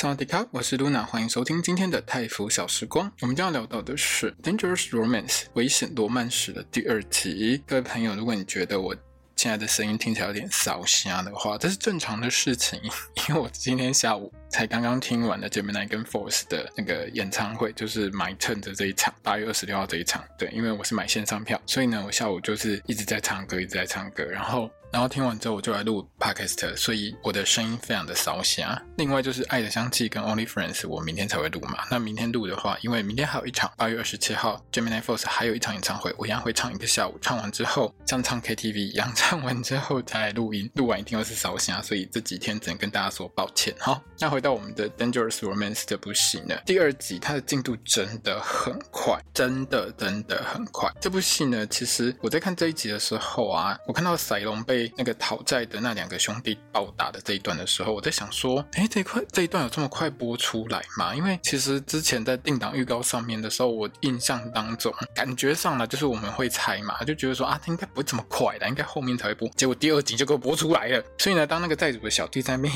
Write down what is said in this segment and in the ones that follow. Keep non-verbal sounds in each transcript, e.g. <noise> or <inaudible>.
萨瓦迪卡，我是 Luna，欢迎收听今天的泰服小时光。我们将要聊到的是《Dangerous Romance》危险罗曼史的第二集。各位朋友，如果你觉得我现在的声音听起来有点烧声的话，这是正常的事情，<laughs> 因为我今天下午才刚刚听完了 Gemini 跟 Force 的那个演唱会，就是 My Turn 的这一场，八月二十六号这一场。对，因为我是买线上票，所以呢，我下午就是一直在唱歌，一直在唱歌，然后。然后听完之后，我就来录 podcast，所以我的声音非常的烧声。另外就是《爱的香气》跟《Only Friends》，我明天才会录嘛。那明天录的话，因为明天还有一场，八月二十七号，Gemini Force 还有一场演唱会，我一样会唱一个下午。唱完之后，像唱 KTV 一样，唱完之后再来录音。录完一定又是烧声，所以这几天只能跟大家说抱歉。哈，那回到我们的《Dangerous Romance》这部戏呢，第二集它的进度真的很快，真的真的很快。这部戏呢，其实我在看这一集的时候啊，我看到赛隆被。那个讨债的那两个兄弟暴打的这一段的时候，我在想说，哎，这一块这一段有这么快播出来吗？因为其实之前在定档预告上面的时候，我印象当中感觉上呢，就是我们会猜嘛，就觉得说啊，他应该不会这么快的，应该后面才会播。结果第二集就给我播出来了。所以呢，当那个债主的小弟在那边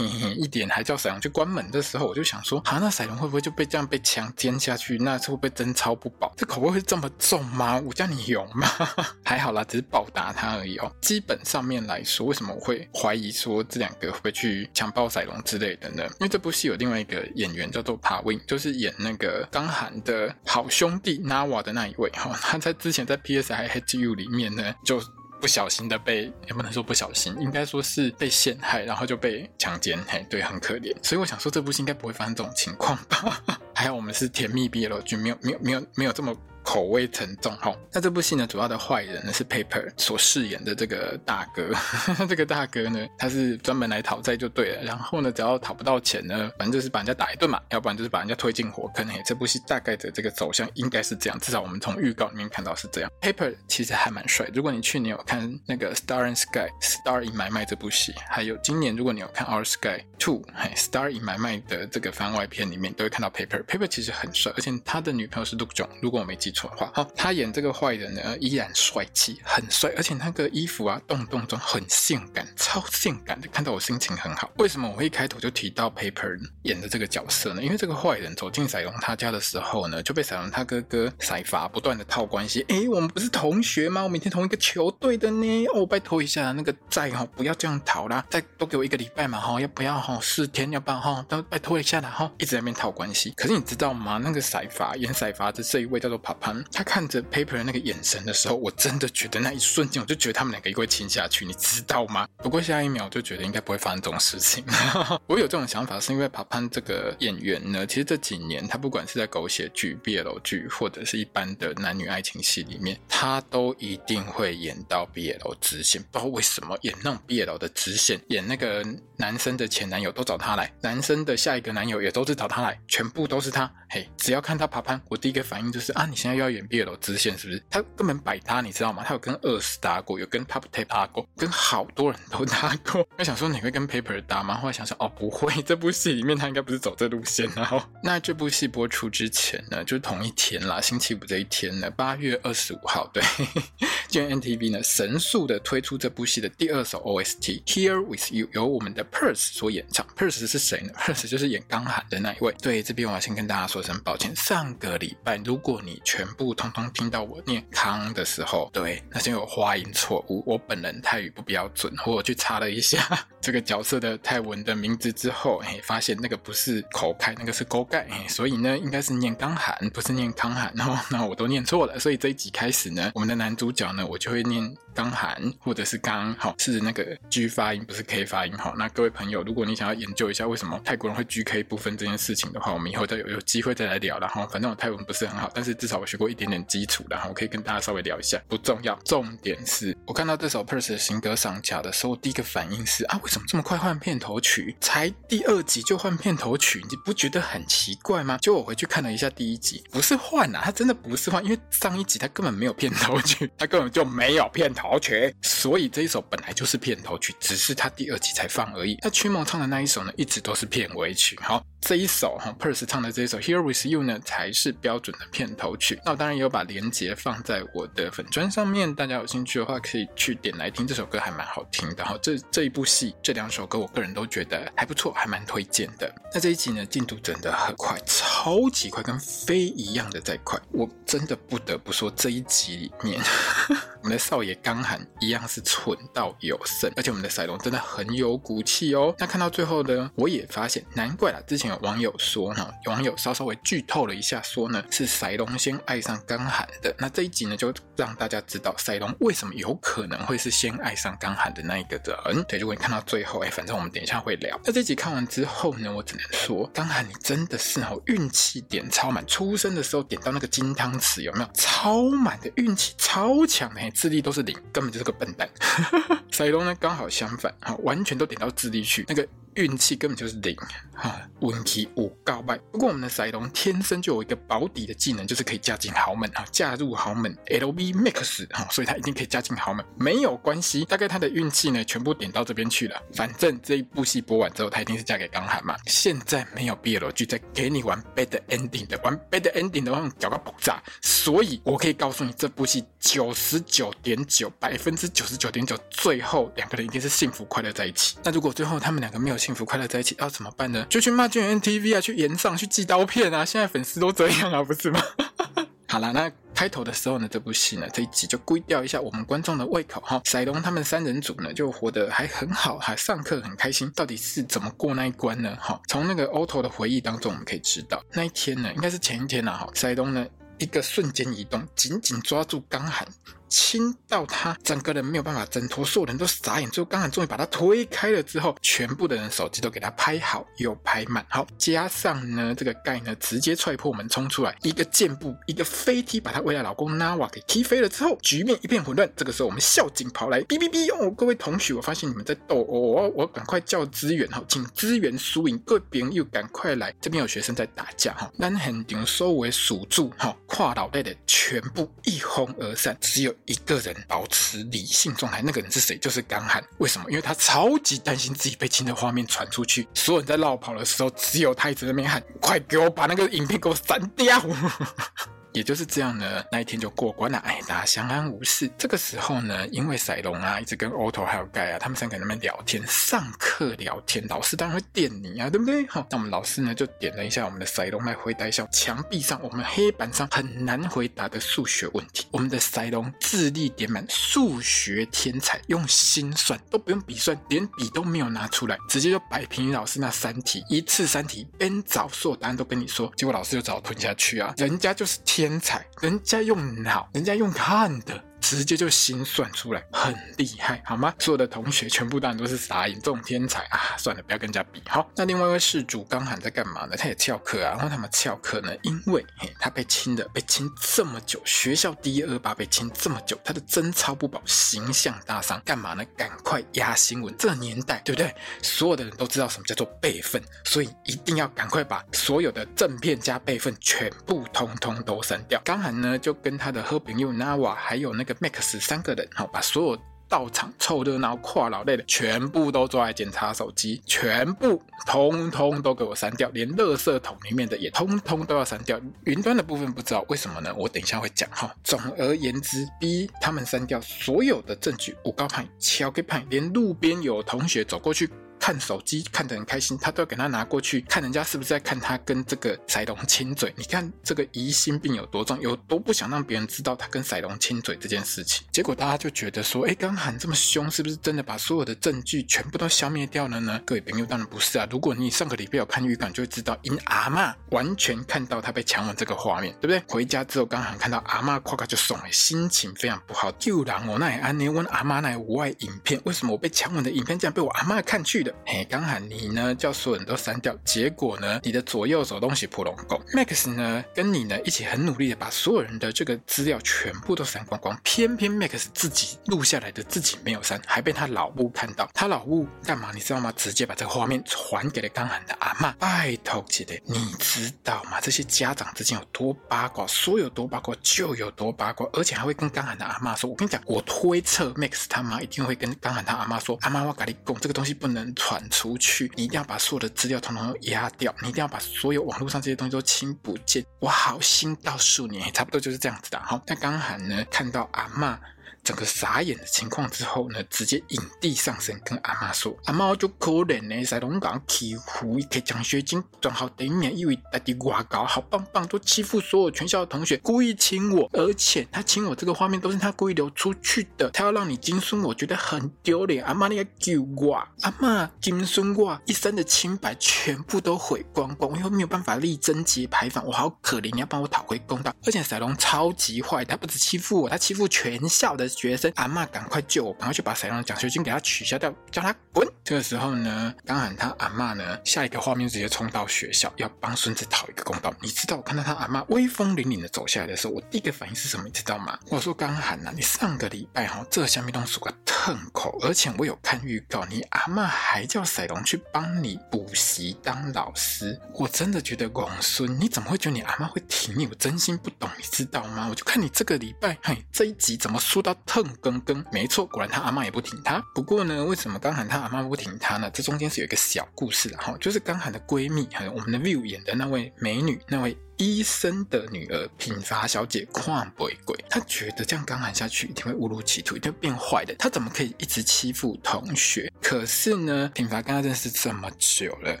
一点还叫赛隆去关门的时候，我就想说，啊，那赛隆会不会就被这样被强奸下去？那会不会真操不保？这口味会这么重吗？我叫你勇吗？<laughs> 还好啦，只是暴打他而已哦。基本上面来说，为什么我会怀疑说这两个会去强暴赛隆之类的呢？因为这部戏有另外一个演员叫做帕温，就是演那个刚韩的好兄弟 Nawa 的那一位哈。他在之前在 PS I Hate You 里面呢，就不小心的被，也不能说不小心，应该说是被陷害，然后就被强奸，嘿，对，很可怜。所以我想说这部戏应该不会发生这种情况吧？<laughs> 还好我们是甜蜜 BL 剧，没有没有没有没有这么。口味沉重哈，那这部戏呢，主要的坏人呢是 Paper 所饰演的这个大哥，<laughs> 这个大哥呢，他是专门来讨债就对了，然后呢，只要讨不到钱呢，反正就是把人家打一顿嘛，要不然就是把人家推进火坑。嘿，这部戏大概的这个走向应该是这样，至少我们从预告里面看到是这样。Paper 其实还蛮帅，如果你去年有看那个 Star and Sky Star in My Mind 这部戏，还有今年如果你有看 Our Sky Two 嘿 Star in My Mind 的这个番外篇里面，都会看到 Paper。Paper 其实很帅，而且他的女朋友是 Look Jong，如果我没记错的话，好，他演这个坏人呢，依然帅气，很帅，而且那个衣服啊，动动中很性感，超性感的，看到我心情很好。为什么我一开头就提到 Paper 演的这个角色呢？因为这个坏人走进赛隆他家的时候呢，就被赛隆他哥哥赛法不断的套关系。诶，我们不是同学吗？我每天同一个球队的呢。哦，拜托一下，那个债哈，不要这样讨啦，再多给我一个礼拜嘛，哈，要不要哈？四天，要办哈，都拜托一下啦，哈，一直在那边套关系。可是你知道吗？那个赛法演赛法的这一位叫做帕潘，他看着 Paper 那个眼神的时候，我真的觉得那一瞬间，我就觉得他们两个一会亲下去，你知道吗？不过下一秒我就觉得应该不会发生这种事情。<laughs> 我有这种想法，是因为帕潘这个演员呢，其实这几年他不管是在狗血剧、BL 剧，或者是一般的男女爱情戏里面，他都一定会演到 BL 支线。不知道为什么演那种 BL 的支线，演那个男生的前男友都找他来，男生的下一个男友也都是找他来，全部都是他。嘿，只要看他爬攀，我第一个反应就是啊，你现在又要演 BL 支线是不是？他根本百搭，你知道吗？他有跟二十搭过，有跟 Pop Tape 搭过，跟好多人都搭过。我想说你会跟 Paper 搭吗？后来想想哦，不会，这部戏里面他应该不是走这路线。然后，那这部戏播出之前呢，就是同一天啦，星期五这一天呢，八月二十五号，对，<laughs> 今天 NTV 呢神速的推出这部戏的第二首 OST Here With You，由我们的 Purse 所演唱。Purse 是谁呢？Purse 就是演刚喊的那一位。对，这边我要先跟大家说声抱歉。上个礼拜，如果你全部通通听到我念康的时候，对，那就有发音错误。我本人泰语不标准，我去查了一下 <laughs> 这个角色的泰文的名字之后，嘿，发现那个不是口开，那个是勾盖，嘿，所以呢，应该是念刚喊，不是念康喊。然后，那我都念错了。所以这一集开始呢，我们的男主角呢，我就会念刚韩或者是刚好是那个 G 发音，不是 K 发音哈。那各位朋友，如果你想要研究一下为什么泰国人会 GK 不分这件事情的话，我们以后再有有机会再来聊然后。反正我泰文不是很好，但是至少我学过一点点基础，然后我可以跟大家稍微聊一下，不重要。重点是我看到这首 Perse 的新歌上架的时候，第一个反应是啊，为什么这么快换片头曲？才第二集就换片头曲，你不觉得很奇怪吗？就我回去看了一下第一集，不是换啊，他真的不是换，因为上一集他根本没有片头曲，他根本就没有片头曲，所以这一首本来就是片头曲，只是他第二集才放而已。那曲梦唱的那一首呢，一直都是片尾曲。好。这一首哈，Purse 唱的这一首《Here With You》呢，才是标准的片头曲。那我当然也有把链接放在我的粉砖上面，大家有兴趣的话可以去点来听。这首歌还蛮好听的哈。这这一部戏，这两首歌，我个人都觉得还不错，还蛮推荐的。那这一集呢，进度真的很快，超级快，跟飞一样的在快。我真的不得不说，这一集里面。<laughs> 我们的少爷刚寒一样是蠢到有剩，而且我们的赛龙真的很有骨气哦。那看到最后呢，我也发现，难怪啦，之前有网友说呢，网友稍稍微剧透了一下，说呢是赛龙先爱上刚寒的。那这一集呢，就让大家知道赛龙为什么有可能会是先爱上刚寒的那一个人。对，如果你看到最后，哎，反正我们等一下会聊。那这集看完之后呢，我只能说，刚寒你真的是哦，运气点超满，出生的时候点到那个金汤匙有没有？超满的运气，超强的。智力都是零，根本就是个笨蛋。<laughs> 赛龙呢，刚好相反，完全都点到智力去，那个。运气根本就是零，哈，运气无告白。不过我们的赛龙天生就有一个保底的技能，就是可以嫁进豪门啊，嫁入豪门，LV Max 哈，所以他一定可以嫁进豪门，没有关系。大概他的运气呢，全部点到这边去了。反正这一部戏播完之后，他一定是嫁给刚韩嘛。现在没有 BL 剧在给你玩 bad ending 的，玩 bad ending 的话，搞个爆炸。所以我可以告诉你，这部戏九十九点九，百分之九十九点九，最后两个人一定是幸福快乐在一起。那如果最后他们两个没有，幸福快乐在一起要怎么办呢？就去骂俊 NTV 啊，去炎上，去寄刀片啊！现在粉丝都这样啊，不是吗？<laughs> 好了，那开头的时候呢，这部戏呢，这一集就故意吊一下我们观众的胃口哈。赛龙他们三人组呢，就活得还很好，还上课很开心。到底是怎么过那一关呢？哈，从那个 Otto 的回忆当中，我们可以知道，那一天呢，应该是前一天呐。哈，赛龙呢，一个瞬间移动，紧紧抓住刚喊。亲到他整个人没有办法挣脱，所有人都傻眼。最后刚刚终于把他推开了之后，全部的人手机都给他拍好又拍满。好，加上呢这个盖呢直接踹破门冲出来，一个箭步一个飞踢把他未来老公 Nawa 给踢飞了之后，局面一片混乱。这个时候我们校警跑来，哔哔哔哦，各位同学，我发现你们在斗哦，我我赶快叫支援哈，请支援输赢，各边又赶快来，这边有学生在打架哈，南横顶收为数住哈，跨脑袋的全部一哄而散，只有。一个人保持理性状态，那个人是谁？就是刚喊。为什么？因为他超级担心自己被亲的画面传出去，所有人在绕跑的时候，只有他一直在那边喊：“快给我把那个影片给我删掉！” <laughs> 也就是这样呢，那一天就过关了，哎，大家相安无事。这个时候呢，因为赛龙啊，一直跟 Otto 还有盖啊，他们三个人在那边聊天，上课聊天，老师当然会点你啊，对不对？好，那我们老师呢就点了一下我们的赛龙来回答一下墙壁上我们黑板上很难回答的数学问题。我们的赛龙智力点满，数学天才，用心算都不用笔算，连笔都没有拿出来，直接就摆平老师那三题，一次三题，边找所有答案都跟你说，结果老师就找吞下去啊，人家就是天。天才，人家用脑，人家用看的。直接就心算出来，很厉害，好吗？所有的同学全部当然都是傻眼，这种天才啊！算了，不要跟人家比。好，那另外一位事主刚喊在干嘛呢？他也翘课啊。然后他们翘课呢，因为嘿，他被亲的，被亲这么久，学校第一恶霸被亲这么久，他的贞操不保，形象大伤。干嘛呢？赶快压新闻。这年代，对不对？所有的人都知道什么叫做备份，所以一定要赶快把所有的正片加备份全部通通都删掉。刚喊呢，就跟他的好朋友 Nawa 还有那个。Max 三个人，好，把所有到场凑热闹、跨老类的全部都抓来检查手机，全部通通都给我删掉，连垃圾桶里面的也通通都要删掉。云端的部分不知道为什么呢？我等一下会讲哈。总而言之，逼他们删掉所有的证据，五高派、敲给派，连路边有同学走过去。看手机看得很开心，他都要给他拿过去看人家是不是在看他跟这个赛龙亲嘴。你看这个疑心病有多重，有多不想让别人知道他跟赛龙亲嘴这件事情。结果大家就觉得说，哎，刚喊这么凶，是不是真的把所有的证据全部都消灭掉了呢？各位朋友，当然不是啊。如果你上个礼拜有看预告，就会知道，因阿嬷完全看到他被强吻这个画面，对不对？回家之后，刚喊看到阿嬷夸夸就怂了，心情非常不好。就让我那安尼问阿嬷那无爱影片，为什么我被强吻的影片竟然被我阿嬷看去了？嘿，刚喊你呢，叫所有人都删掉，结果呢，你的左右手东西普龙狗 Max 呢，跟你呢一起很努力的把所有人的这个资料全部都删光光，偏偏 Max 自己录下来的自己没有删，还被他老母看到。他老母干嘛？你知道吗？直接把这个画面传给了刚喊的阿嬷。拜托姐的，你知道吗？这些家长之间有多八卦，说有多八卦就有多八卦，而且还会跟刚喊的阿妈说：“我跟你讲，我推测 Max 他妈一定会跟刚喊他阿妈说，阿妈我跟你讲，这个东西不能传出去，你一定要把所有的资料统统都压掉，你一定要把所有网络上这些东西都清不见。”我好心告诉你，差不多就是这样子的。好，那刚好呢，看到阿嬷。整个傻眼的情况之后呢，直接引地上身跟阿妈说：“阿妈，我就可怜呢，在龙岗欺负一个奖学金赚好第一年，以为在地瓜高好棒棒，都欺负所有全校的同学，故意亲我，而且他亲我这个画面都是他故意流出去的，他要让你金孙，我觉得很丢脸。阿妈，你要救我！阿妈，金孙我一生的清白全部都毁光光，我又没有办法立贞节牌坊，我好可怜，你要帮我讨回公道。而且赛龙超级坏，他不止欺负我，他欺负全校的。”学生，阿嬷，赶快救我！赶快去把赛龙的奖学金给他取消掉，叫他滚！这个时候呢，刚喊他阿嬷呢，下一个画面直接冲到学校，要帮孙子讨一个公道。你知道，我看到他阿嬷威风凛凛的走下来的时候，我第一个反应是什么？你知道吗？我说刚喊呐，你上个礼拜哈，这下面都是个疼口，而且我有看预告，你阿嬷还叫赛龙去帮你补习当老师，我真的觉得公孙，你怎么会觉得你阿嬷会挺你？我真心不懂，你知道吗？我就看你这个礼拜，嘿，这一集怎么说到？疼更更，没错，果然他阿嬷也不挺他。不过呢，为什么刚喊他阿嬷不停他呢？这中间是有一个小故事的哈，就是刚喊的闺蜜，还有我们的 View 演的那位美女，那位。医生的女儿品华小姐旷不为贵，她觉得这样刚喊下去一定会误入歧途，一定会变坏的。她怎么可以一直欺负同学？可是呢，品华跟她认识这么久了，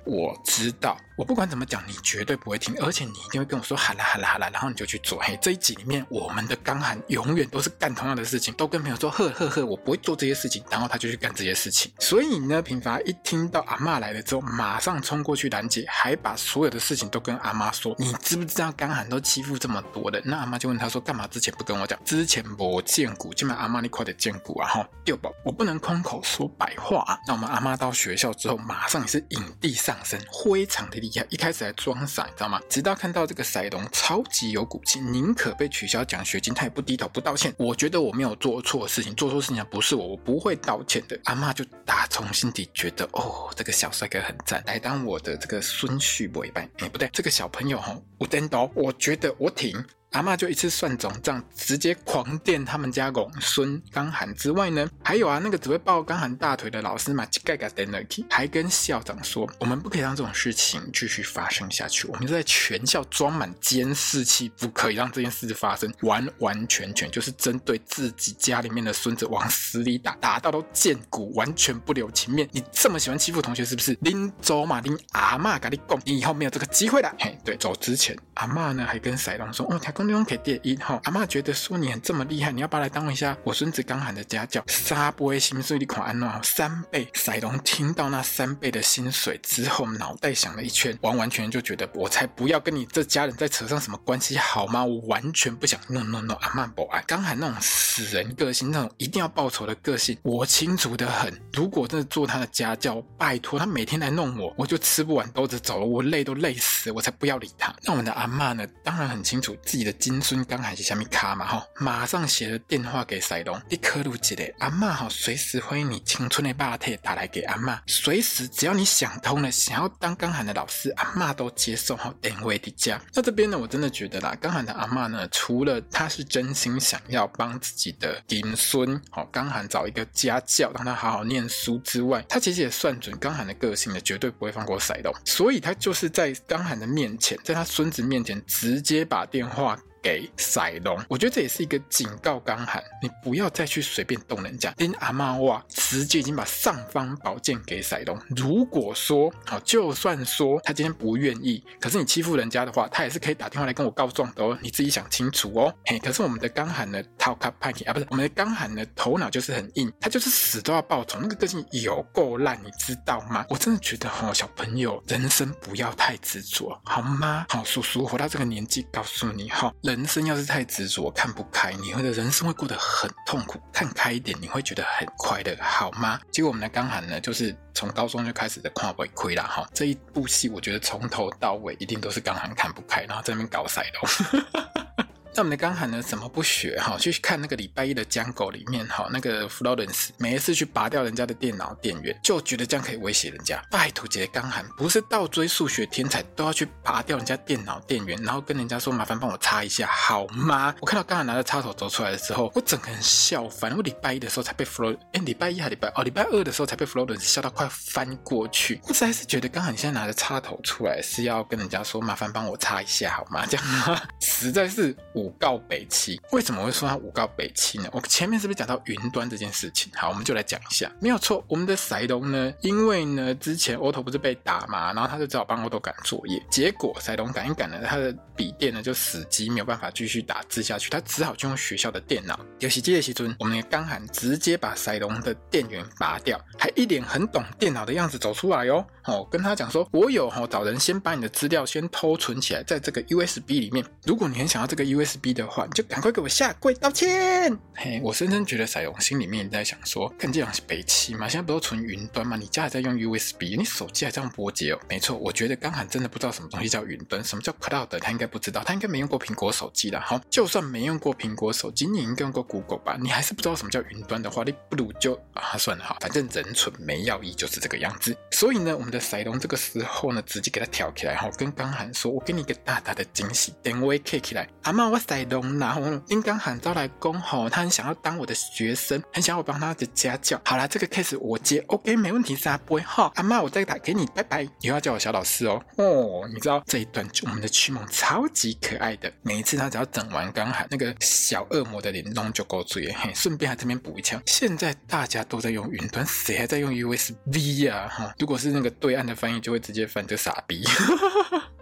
我知道，我不管怎么讲，你绝对不会听，而且你一定会跟我说好啦好啦好啦，然后你就去做。嘿，这一集里面，我们的刚喊永远都是干同样的事情，都跟朋友说呵呵呵，我不会做这些事情，然后他就去干这些事情。所以呢，品华一听到阿嬷来了之后，马上冲过去拦截，还把所有的事情都跟阿嬷说。你知不知？这样干喊都欺负这么多的，那阿妈就问他说：“干嘛之前不跟我讲？之前我见骨，今晚阿妈你快点见骨啊！哈，对宝，我不能空口说白话啊。”那我们阿妈到学校之后，马上也是引地上身，非常的厉害。一开始还装傻，你知道吗？直到看到这个赛龙超级有骨气，宁可被取消奖学金，他也不低头不道歉。我觉得我没有做错事情，做错事情不是我，我不会道歉的。阿妈就打从心底觉得，哦，这个小帅哥很赞，来当我的这个孙婿不一般。哎，不对，这个小朋友哈，我真。我觉得我挺。阿嬷就一次算总账，直接狂电他们家公孙刚喊之外呢，还有啊，那个只会抱刚喊大腿的老师嘛，盖盖电了还跟校长说，我们不可以让这种事情继续发生下去，我们就在全校装满监视器，不可以让这件事发生，完完全全就是针对自己家里面的孙子往死里打，打到都见骨，完全不留情面。你这么喜欢欺负同学是不是？拎走嘛，拎阿嬷跟你讲，你以后没有这个机会了。嘿，对，走之前，阿嬷呢还跟赛龙说，哦，他公。用给电音哈，阿妈觉得说你很这么厉害，你要不要来当一下我孙子刚喊的家教？三倍薪水你看安怎？三倍。赛龙听到那三倍的薪水之后，脑袋想了一圈，完完全全就觉得我才不要跟你这家人再扯上什么关系好吗？我完全不想。No no no，阿妈不爱刚喊那种死人个性，那种一定要报仇的个性，我清楚得很。如果真的做他的家教，拜托他每天来弄我，我就吃不完兜着走了，我累都累死，我才不要理他。那我们的阿妈呢？当然很清楚自己的。金孙刚喊是虾米卡嘛吼，马上写了电话给赛龙，你可鲁记得阿妈吼，随时欢迎你青春的霸体打来给阿妈，随时只要你想通了，想要当刚喊的老师，阿妈都接受哈，电话的家。那这边呢，我真的觉得啦，刚喊的阿妈呢，除了他是真心想要帮自己的金孙，好刚喊找一个家教让他好好念书之外，他其实也算准刚喊的个性呢，绝对不会放过赛龙，所以他就是在刚喊的面前，在他孙子面前直接把电话。给赛龙。我觉得这也是一个警告刚喊，你不要再去随便动人家。连阿妈哇，直接已经把尚方宝剑给赛龙。如果说好，就算说他今天不愿意，可是你欺负人家的话，他也是可以打电话来跟我告状的哦。你自己想清楚哦。<laughs> 嘿，可是我们的刚喊呢，头壳歹去啊，不是我们的刚喊呢，头脑就是很硬，他就是死都要报仇，那个个性有够烂，你知道吗？我真的觉得哦，小朋友，人生不要太执着，好吗？好，叔叔活到这个年纪，告诉你哈，人生要是太执着，看不开，你会的人生会过得很痛苦。看开一点，你会觉得很快乐，好吗？结果我们的刚涵呢，就是从高中就开始的跨违规了哈。这一部戏，我觉得从头到尾一定都是刚涵看不开，然后在那边搞赛龙。<laughs> 那我们的刚喊呢？怎么不学哈？去看那个礼拜一的江狗里面哈，那个 Florence 每一次去拔掉人家的电脑电源，就觉得这样可以威胁人家。拜托，姐刚喊不是倒追数学天才都要去拔掉人家电脑电源，然后跟人家说麻烦帮我插一下好吗？我看到刚喊拿着插头走出来的时候，我整个人笑翻。我礼拜一的时候才被 Flo 哎，礼拜一还礼拜哦，礼拜二的时候才被 Florence 笑到快翻过去。我实在是觉得刚喊现在拿着插头出来是要跟人家说麻烦帮我插一下好吗？这样吗？实在是我。五告北七，为什么会说他五告北七呢？我前面是不是讲到云端这件事情？好，我们就来讲一下。没有错，我们的赛龙呢，因为呢之前 Otto 不是被打嘛，然后他就只好帮 Otto 赶作业，结果赛龙赶一赶呢，他的笔电呢就死机，没有办法继续打字下去，他只好就用学校的电脑。游戏机的时尊，我们的刚喊直接把赛龙的电源拔掉，还一脸很懂电脑的样子走出来哟。哦，跟他讲说，我有哦，找人先把你的资料先偷存起来，在这个 USB 里面。如果你很想要这个 USB 的话，你就赶快给我下跪道歉。嘿，我深深觉得赛龙心里面在想说，看这样是北汽嘛，现在不都存云端吗？你家还在用 USB，你手机还这样波接哦。没错，我觉得刚涵真的不知道什么东西叫云端，什么叫 Cloud，他应该不知道，他应该没用过苹果手机的。好，就算没用过苹果手机，你应该用过 Google 吧？你还是不知道什么叫云端的话，你不如就啊算了哈，反正人蠢没药医就是这个样子。所以呢，我们的赛龙这个时候呢，直接给他挑起来，哈，跟刚涵说：“我给你一个大大的惊喜，电话开起来。”阿妈，我赛龙，然后因刚喊招来恭候，他很想要当我的学生，很想要我帮他的家教。好啦，这个 case 我接，OK，没问题，三不会哈。阿妈，我再打给你，拜拜。以后要叫我小老师哦。哦，你知道这一段就我们的曲梦超级可爱的，每一次他只要整完刚喊那个小恶魔的脸弄就够嘴，嘿，顺便还这边补一枪。现在大家都在用云端，谁还在用 USB 呀？哈，如果是那个对岸的翻译，就会直接翻这傻逼。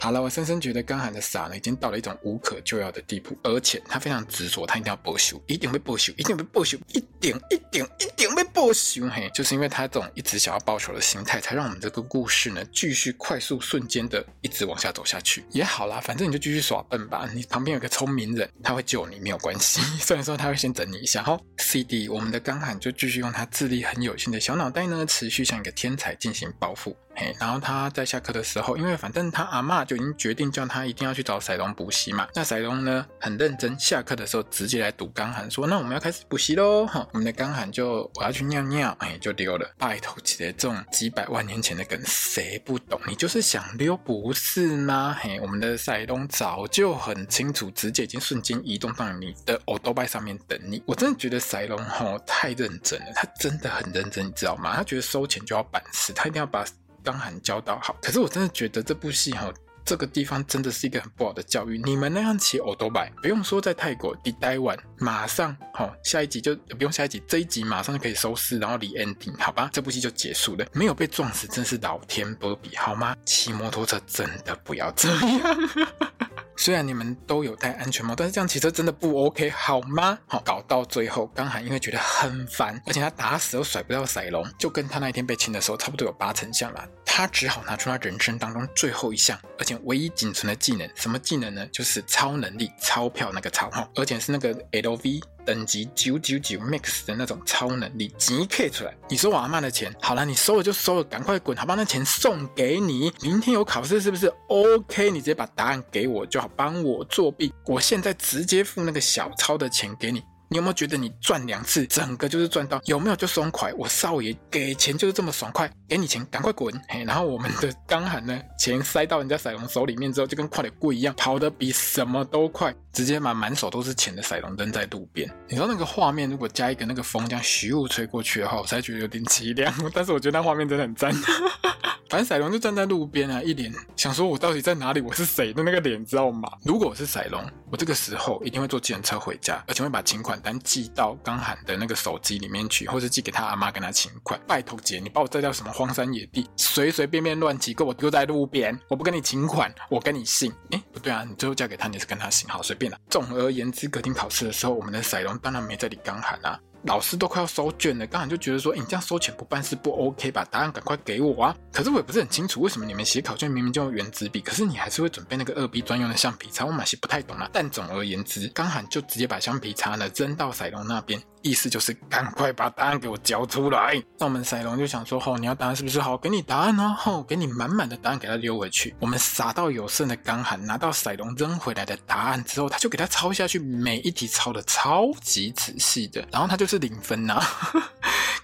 好了，我深深觉得刚喊的傻呢，已经到了一种无可救药的地步，而且他非常执着，他一定要报仇，一定会报仇，一定会报仇，一点一点一定会报仇。嘿，就是因为他这种一直想要报仇的心态，才让我们这个故事呢继续快速瞬间的一直往下走下去。也好啦，反正你就继续耍笨吧，你旁边有个聪明人，他会救你没有关系。<laughs> 虽然说他会先整你一下。好，CD，我们的刚喊就继续用他智力很有限的小脑袋呢，持续像一个天才进行报复。嘿，然后他在下课的时候，因为反正他阿嬷就已经决定叫他一定要去找赛龙补习嘛。那赛龙呢很认真，下课的时候直接来堵刚喊说：“那我们要开始补习喽！”哈，我们的刚喊就我要去尿尿，哎，就溜了。拜托，姐，这种几百万年前的梗谁不懂？你就是想溜不是吗？嘿，我们的赛龙早就很清楚，直接已经瞬间移动到你的欧兜拜上面等你。我真的觉得赛龙哈太认真了，他真的很认真，你知道吗？他觉得收钱就要办事，他一定要把。刚喊教导好，可是我真的觉得这部戏哈，这个地方真的是一个很不好的教育。你们那样骑欧都白，不用说在泰国，你待完马上好，下一集就不用下一集，这一集马上就可以收视，然后离 ending 好吧，这部戏就结束了，没有被撞死，真是老天不比好吗？骑摩托车真的不要这样。虽然你们都有戴安全帽，但是这样骑车真的不 OK 好吗？好，搞到最后，刚喊因为觉得很烦，而且他打死都甩不掉赛龙，就跟他那一天被亲的时候差不多有八成像了。他只好拿出他人生当中最后一项，而且唯一仅存的技能，什么技能呢？就是超能力钞票那个钞哈，而且是那个 LV。等级九九九 max 的那种超能力，即刻出来。你收我阿妈的钱，好了，你收了就收了，赶快滚，好吧？那钱送给你，明天有考试是不是？OK，你直接把答案给我就好，帮我作弊。我现在直接付那个小钞的钱给你。你有没有觉得你赚两次，整个就是赚到？有没有就爽快？我少爷给钱就是这么爽快，给你钱赶快滚！嘿，然后我们的刚喊呢，钱塞到人家赛龙手里面之后，就跟快点过一样，跑得比什么都快，直接把满手都是钱的赛龙扔在路边。你说那个画面，如果加一个那个风这样徐雾吹过去的话，我才觉得有点凄凉。<laughs> 但是我觉得那画面真的很赞。反正赛龙就站在路边啊，一脸想说：“我到底在哪里？我是谁的那个脸，知道吗？”如果我是赛龙，我这个时候一定会坐计程车回家，而且会把请款单寄到刚喊的那个手机里面去，或者寄给他阿妈跟他请款。拜托姐，你把我带到什么荒山野地，随随便便乱骑，给我丢在路边，我不跟你请款，我跟你姓。哎，不对啊，你最后嫁给他，你是跟他姓，好随便了。总而言之，隔天考试的时候，我们的赛龙当然没在理刚喊啊。老师都快要收卷了，刚才就觉得说，欸，你这样收钱不办事不 OK 吧？答案赶快给我啊！可是我也不是很清楚，为什么你们写考卷明明就用原子笔，可是你还是会准备那个二 B 专用的橡皮擦？我满是不太懂啊。但总而言之，刚喊就直接把橡皮擦呢扔到赛龙那边。意思就是赶快把答案给我交出来。那我们赛龙就想说，吼，你要答案是不是？好，给你答案哦，吼，给你满满的答案给他丢回去。我们傻到有剩的刚喊拿到赛龙扔回来的答案之后，他就给他抄下去，每一题抄的超级仔细的，然后他就是零分呐、啊。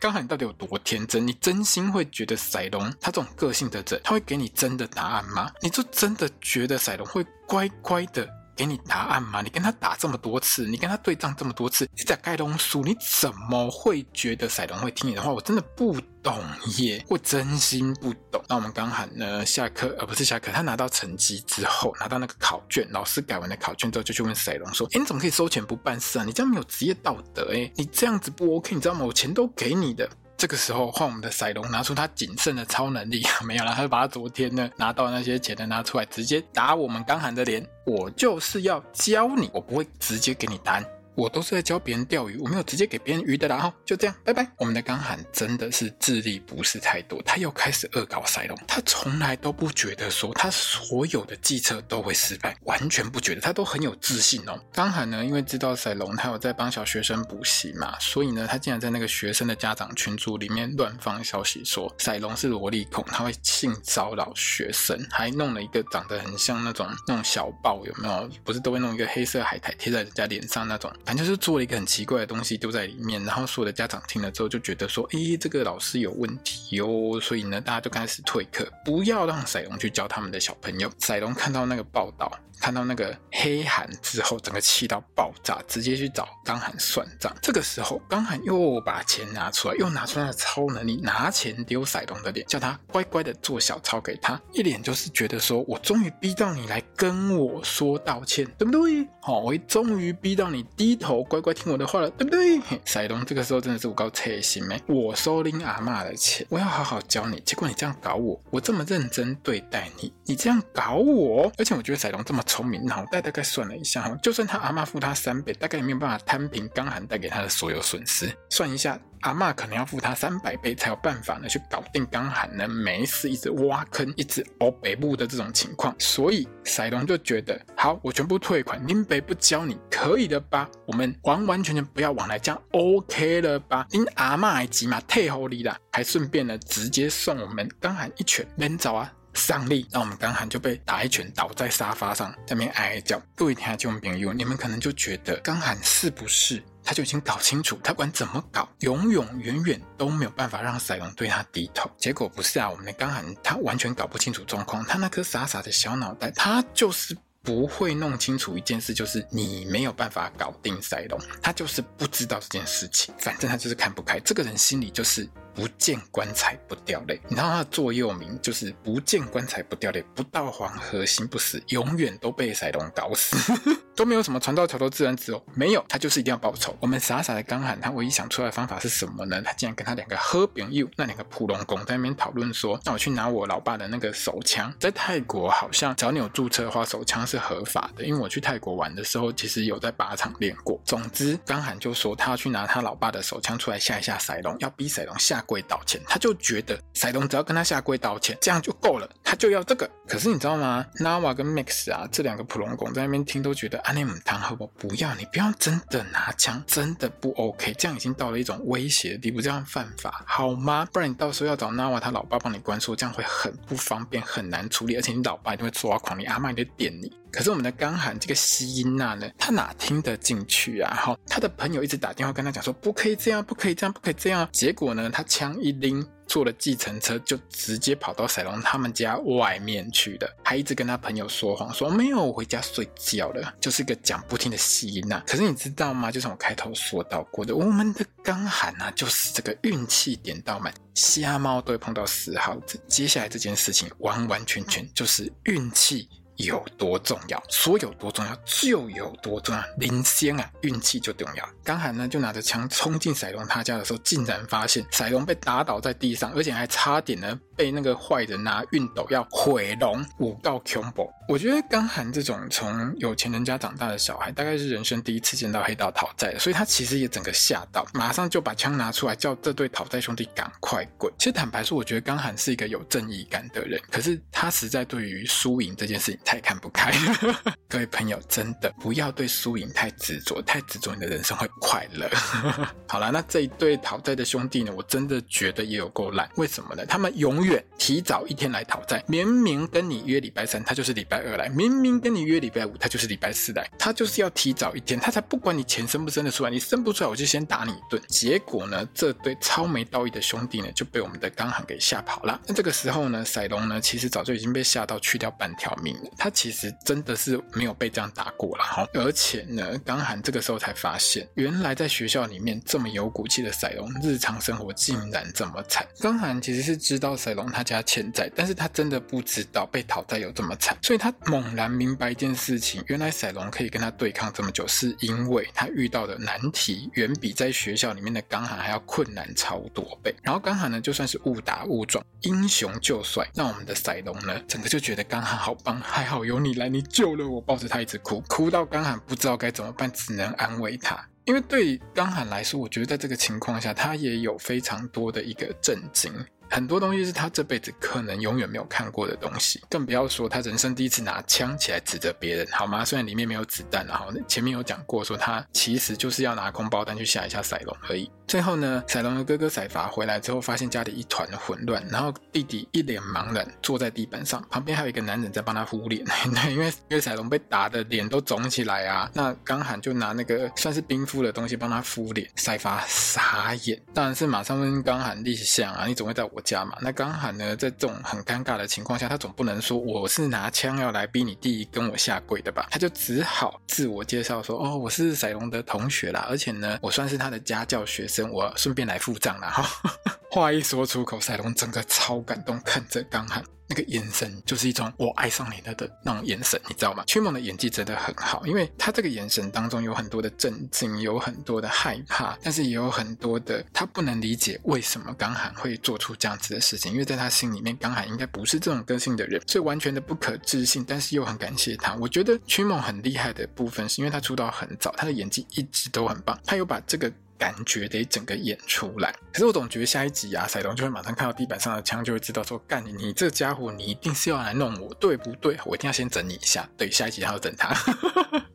刚才你到底有多天真？你真心会觉得赛龙他这种个性的人，他会给你真的答案吗？你就真的觉得赛龙会乖乖的？给你答案吗？你跟他打这么多次，你跟他对账这么多次，你在盖东书，你怎么会觉得赛龙会听你的话？我真的不懂耶，我真心不懂。那我们刚喊呢，下课而不是下课，他拿到成绩之后，拿到那个考卷，老师改完的考卷之后，就去问赛龙说：“诶，你怎么可以收钱不办事啊？你这样没有职业道德诶，你这样子不 OK，你知道吗？我钱都给你的。”这个时候换我们的赛龙拿出他仅剩的超能力，<laughs> 没有了，他就把他昨天呢拿到那些钱的拿出来，直接打我们刚喊的脸。我就是要教你，我不会直接给你答案。我都是在教别人钓鱼，我没有直接给别人鱼的啦。哈，就这样，拜拜。我们的刚喊真的是智力不是太多，他又开始恶搞赛龙。他从来都不觉得说他所有的计策都会失败，完全不觉得，他都很有自信哦。刚喊呢，因为知道赛龙他有在帮小学生补习嘛，所以呢，他竟然在那个学生的家长群组里面乱放消息说赛龙是萝莉控，他会性骚扰学生，还弄了一个长得很像那种那种小报，有没有？不是都会弄一个黑色海苔贴在人家脸上那种。反正就是做了一个很奇怪的东西丢在里面，然后所有的家长听了之后就觉得说，诶，这个老师有问题哟，所以呢，大家就开始退课，不要让赛龙去教他们的小朋友。赛龙看到那个报道。看到那个黑函之后，整个气到爆炸，直接去找刚喊算账。这个时候，刚喊又把钱拿出来，又拿出他的超能力，拿钱丢赛龙的脸，叫他乖乖的做小抄给他，一脸就是觉得说，我终于逼到你来跟我说道歉，对不对？好，我终于逼到你低头乖乖听我的话了，对不对？赛龙这个时候真的是我够贴心没？我收林阿嬷的钱，我要好好教你，结果你这样搞我，我这么认真对待你，你这样搞我，而且我觉得赛龙这么。聪明，脑袋大概算了一下哈，就算他阿嬷付他三倍，大概也没有办法摊平刚喊带给他的所有损失。算一下，阿嬷可能要付他三百倍才有办法呢去搞定刚喊呢，没事一直挖坑，一直凹北部的这种情况。所以赛龙就觉得，好，我全部退款，林北不教你可以的吧？我们完完全全不要往来，这样 OK 了吧？您阿嬷还急嘛，退后你啦，还顺便呢直接送我们刚喊一拳，能走啊？上力，那我们刚喊就被打一拳倒在沙发上，在那边哀哀叫。各位听众朋友，你们可能就觉得刚喊是不是他就已经搞清楚，他管怎么搞，永永远远都没有办法让赛龙对他低头。结果不是啊，我们的刚喊他完全搞不清楚状况，他那颗傻傻的小脑袋，他就是不会弄清楚一件事，就是你没有办法搞定赛龙，他就是不知道这件事情，反正他就是看不开，这个人心里就是。不见棺材不掉泪，你知道他的座右铭就是“不见棺材不掉泪，不到黄河心不死”，永远都被赛龙搞死，<laughs> 都没有什么船到桥头自然直哦，没有，他就是一定要报仇。我们傻傻的刚喊，他唯一想出来的方法是什么呢？他竟然跟他两个喝饼友，那两个普龙公在那边讨论说，那我去拿我老爸的那个手枪，在泰国好像只要你有注册的话，手枪是合法的。因为我去泰国玩的时候，其实有在靶场练过。总之，刚喊就说他要去拿他老爸的手枪出来吓一吓赛龙，要逼赛龙下。跪道歉，他就觉得赛龙只要跟他下跪道歉，这样就够了，他就要这个。可是你知道吗？Nawa 跟 Max 啊，这两个普龙公在那边听都觉得，阿内姆汤好不好？不要，你不要真的拿枪，真的不 OK。这样已经到了一种威胁的地步，这样犯法好吗？不然你到时候要找 Nawa 他老爸帮你关说，这样会很不方便，很难处理，而且你老爸一定会抓狂，你阿嬷也得点你。可是我们的刚涵这个西音娜呢，他哪听得进去啊？哈，他的朋友一直打电话跟他讲说，不可以这样，不可以这样，不可以这样。结果呢，他枪一拎。坐了计程车就直接跑到赛龙他们家外面去了，还一直跟他朋友说谎，说没有，我回家睡觉了，就是个讲不听的戏音娜。可是你知道吗？就像我开头说到过的，我们的刚涵啊，就是这个运气点到满，瞎猫都会碰到死耗子。接下来这件事情完完全全就是运气。有多重要，说有多重要就有多重要，领先啊，运气就重要。刚好呢，就拿着枪冲进彩龙他家的时候，竟然发现彩龙被打倒在地上，而且还差点呢。被那个坏人拿熨斗要毁容，五告恐怖。我觉得刚涵这种从有钱人家长大的小孩，大概是人生第一次见到黑道讨债的，所以他其实也整个吓到，马上就把枪拿出来，叫这对讨债兄弟赶快滚。其实坦白说，我觉得刚涵是一个有正义感的人，可是他实在对于输赢这件事情太看不开。<laughs> 各位朋友，真的不要对输赢太执着，太执着你的人生会不快乐。<laughs> 好了，那这一对讨债的兄弟呢，我真的觉得也有够烂。为什么呢？他们永。远提早一天来讨债，明明跟你约礼拜三，他就是礼拜二来；明明跟你约礼拜五，他就是礼拜四来。他就是要提早一天，他才不管你钱生不生得出来，你生不出来，我就先打你一顿。结果呢，这对超没道义的兄弟呢，就被我们的刚涵给吓跑了。那这个时候呢，赛龙呢，其实早就已经被吓到去掉半条命了。他其实真的是没有被这样打过了哈。而且呢，刚涵这个时候才发现，原来在学校里面这么有骨气的赛龙，日常生活竟然这么惨。刚涵其实是知道赛龙。他家欠债，但是他真的不知道被讨债有这么惨，所以他他猛然明白一件事情：原来赛龙可以跟他对抗这么久，是因为他遇到的难题远比在学校里面的刚涵还要困难超多倍。然后刚涵呢，就算是误打误撞，英雄救帅，让我们的赛龙呢，整个就觉得刚涵好棒，还好有你来，你救了我，抱着他一直哭，哭到刚涵不知道该怎么办，只能安慰他。因为对于刚涵来说，我觉得在这个情况下，他也有非常多的一个震惊。很多东西是他这辈子可能永远没有看过的东西，更不要说他人生第一次拿枪起来指着别人，好吗？虽然里面没有子弹，然后前面有讲过说他其实就是要拿空包弹去吓一下赛龙而已。最后呢，赛龙的哥哥赛伐回来之后，发现家里一团混乱，然后弟弟一脸茫然坐在地板上，旁边还有一个男人在帮他敷脸。<laughs> 因为因为赛龙被打的脸都肿起来啊，那刚喊就拿那个算是冰敷的东西帮他敷脸。赛伐傻眼，当然是马上问刚喊立项啊，你总会在我国家嘛？那刚好呢，在这种很尴尬的情况下，他总不能说我是拿枪要来逼你弟跟我下跪的吧？他就只好自我介绍说，哦，我是赛隆的同学啦，而且呢，我算是他的家教学生。我顺便来付账了哈，<laughs> 话一说出口，赛隆整个超感动，看着刚涵那个眼神，就是一种我爱上你了的那种眼神，你知道吗？曲梦的演技真的很好，因为他这个眼神当中有很多的震惊，有很多的害怕，但是也有很多的他不能理解为什么刚涵会做出这样子的事情，因为在他心里面，刚涵应该不是这种个性的人，所以完全的不可置信，但是又很感谢他。我觉得曲梦很厉害的部分，是因为他出道很早，他的演技一直都很棒，他有把这个。感觉得整个演出来，可是我总觉得下一集啊，赛东就会马上看到地板上的枪，就会知道说，干你，你这家伙，你一定是要来弄我，对不对？我一定要先整你一下。对，下一集还要整他。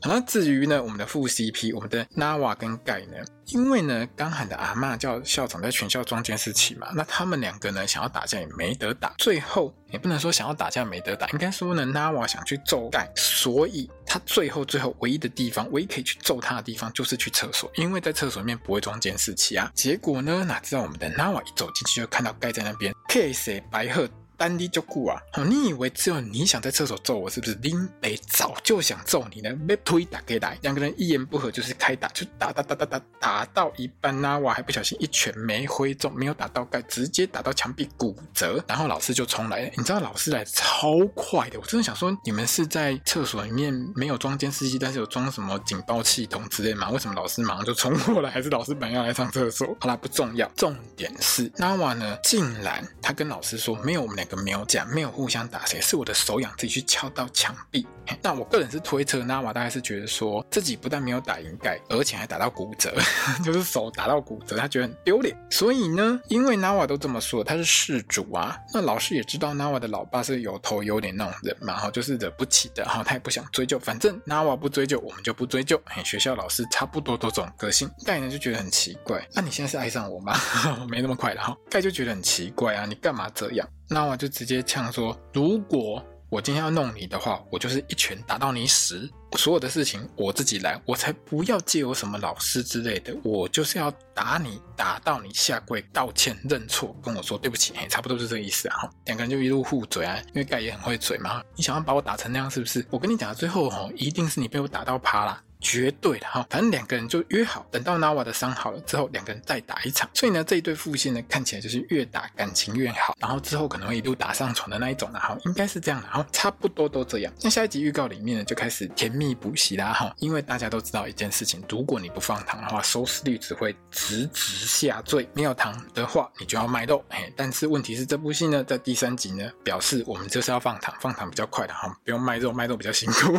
好，那至于呢，我们的副 CP，我们的 Nawa 跟盖呢？因为呢，刚喊的阿嬷叫校长在全校装监视器嘛，那他们两个呢，想要打架也没得打，最后也不能说想要打架没得打，应该说呢，Nawa 想去揍盖，所以他最后最后唯一的地方，唯一可以去揍他的地方就是去厕所，因为在厕所里面不会装监视器啊。结果呢，哪知道我们的 Nawa 一走进去就看到盖在那边，K.S. 白鹤。单滴就顾啊！你以为只有你想在厕所揍我是不是？林北早就想揍你呢，被推打给来，两个人一言不合就是开打，就打打打打打，打到一半呢，我还不小心一拳没挥中，没有打到盖，直接打到墙壁骨折，然后老师就冲来了。你知道老师来超快的，我真的想说，你们是在厕所里面没有装监视器，但是有装什么警报系统之类吗？为什么老师马上就冲过来？还是老师本来要来上厕所？好啦，不重要，重点是 Nawa 呢，竟然他跟老师说没有我们两个。没有讲，没有互相打谁，是我的手痒自己去敲到墙壁。那我个人是推测，Nawa 大概是觉得说自己不但没有打赢盖，而且还打到骨折，<laughs> 就是手打到骨折，他觉得很丢脸。所以呢，因为 Nawa 都这么说，他是事主啊。那老师也知道 Nawa 的老爸是有头有脸那种人嘛，哈，就是惹不起的哈，他也不想追究，反正 Nawa 不追究，我们就不追究。嘿，学校老师差不多都这种个性。盖呢就觉得很奇怪，那、你现在是爱上我吗？<laughs> 没那么快的哈。盖就觉得很奇怪啊，你干嘛这样？那我就直接呛说：如果我今天要弄你的话，我就是一拳打到你死。所有的事情我自己来，我才不要借我什么老师之类的。我就是要打你，打到你下跪道歉认错，跟我说对不起，嘿，差不多是这个意思啊。两个人就一路互嘴啊，因为盖也很会嘴嘛。你想要把我打成那样是不是？我跟你讲，最后哦，一定是你被我打到趴啦。绝对的哈，反正两个人就约好，等到 Nawa 的伤好了之后，两个人再打一场。所以呢，这一对父线呢，看起来就是越打感情越好，然后之后可能会一路打上床的那一种，然后应该是这样的，哈差不多都这样。那下一集预告里面呢，就开始甜蜜补习啦哈，因为大家都知道一件事情，如果你不放糖的话，收视率只会直直下坠。没有糖的话，你就要卖肉。嘿，但是问题是这部戏呢，在第三集呢，表示我们就是要放糖，放糖比较快的哈，不用卖肉，卖肉比较辛苦。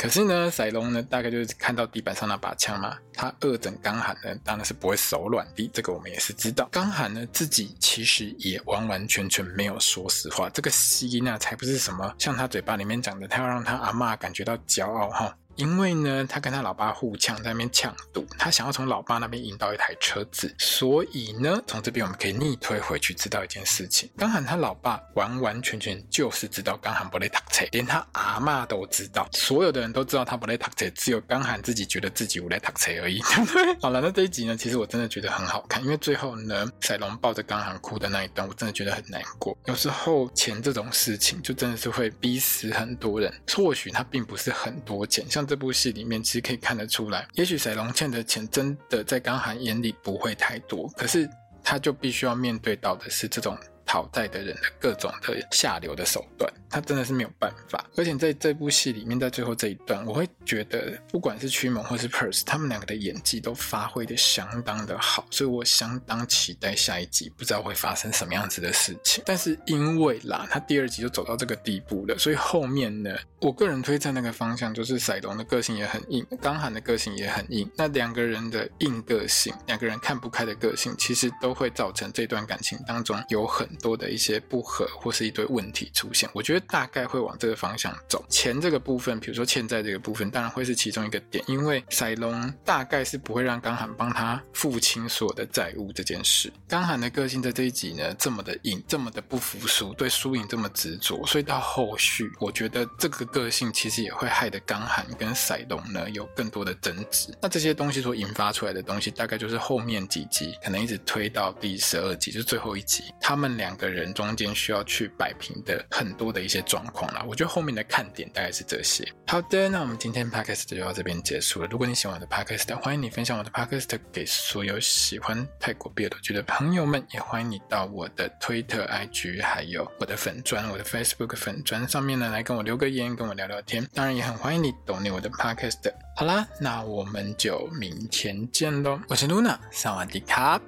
可是呢，塞隆呢，大概就是看到地板上那把枪嘛，他二整刚喊呢，当然是不会手软的，这个我们也是知道。刚喊呢，自己其实也完完全全没有说实话，这个西娜才不是什么像他嘴巴里面讲的，他要让他阿嬷感觉到骄傲哈。因为呢，他跟他老爸互呛，在那边抢赌，他想要从老爸那边赢到一台车子，所以呢，从这边我们可以逆推回去，知道一件事情：刚喊他老爸完完全全就是知道刚喊不会读册，连他阿嬷都知道，所有的人都知道他不会读册，只有刚喊自己觉得自己无会读册而已，好了，那这一集呢，其实我真的觉得很好看，因为最后呢，赛隆抱着刚喊哭的那一段，我真的觉得很难过。有时候钱这种事情，就真的是会逼死很多人。或许他并不是很多钱，像。这部戏里面其实可以看得出来，也许赛隆欠的钱真的在刚寒眼里不会太多，可是他就必须要面对到的是这种。讨债的人的各种的下流的手段，他真的是没有办法。而且在这部戏里面，在最后这一段，我会觉得不管是驱猛或是 Perce，他们两个的演技都发挥的相当的好，所以我相当期待下一集，不知道会发生什么样子的事情。但是因为啦，他第二集就走到这个地步了，所以后面呢，我个人推测那个方向就是赛隆的个性也很硬，刚涵的个性也很硬。那两个人的硬个性，两个人看不开的个性，其实都会造成这段感情当中有很。多的一些不合或是一堆问题出现，我觉得大概会往这个方向走。钱这个部分，比如说欠债这个部分，当然会是其中一个点，因为赛隆大概是不会让刚涵帮他付清所有的债务这件事。刚涵的个性在这一集呢，这么的硬，这么的不服输，对输赢这么执着，所以到后续，我觉得这个个性其实也会害得刚涵跟赛隆呢有更多的争执。那这些东西所引发出来的东西，大概就是后面几集可能一直推到第十二集，就是最后一集，他们俩。两个人中间需要去摆平的很多的一些状况啦，我觉得后面的看点大概是这些。好的，那我们今天 podcast 就到这边结束了。如果你喜欢我的 podcast，欢迎你分享我的 podcast 给所有喜欢泰国别的剧的朋友们，也欢迎你到我的 Twitter、IG，还有我的粉专、我的 Facebook 粉专上面呢来跟我留个言，跟我聊聊天。当然也很欢迎你懂你我的 podcast。好啦，那我们就明天见喽。我是 Luna，萨瓦迪卡。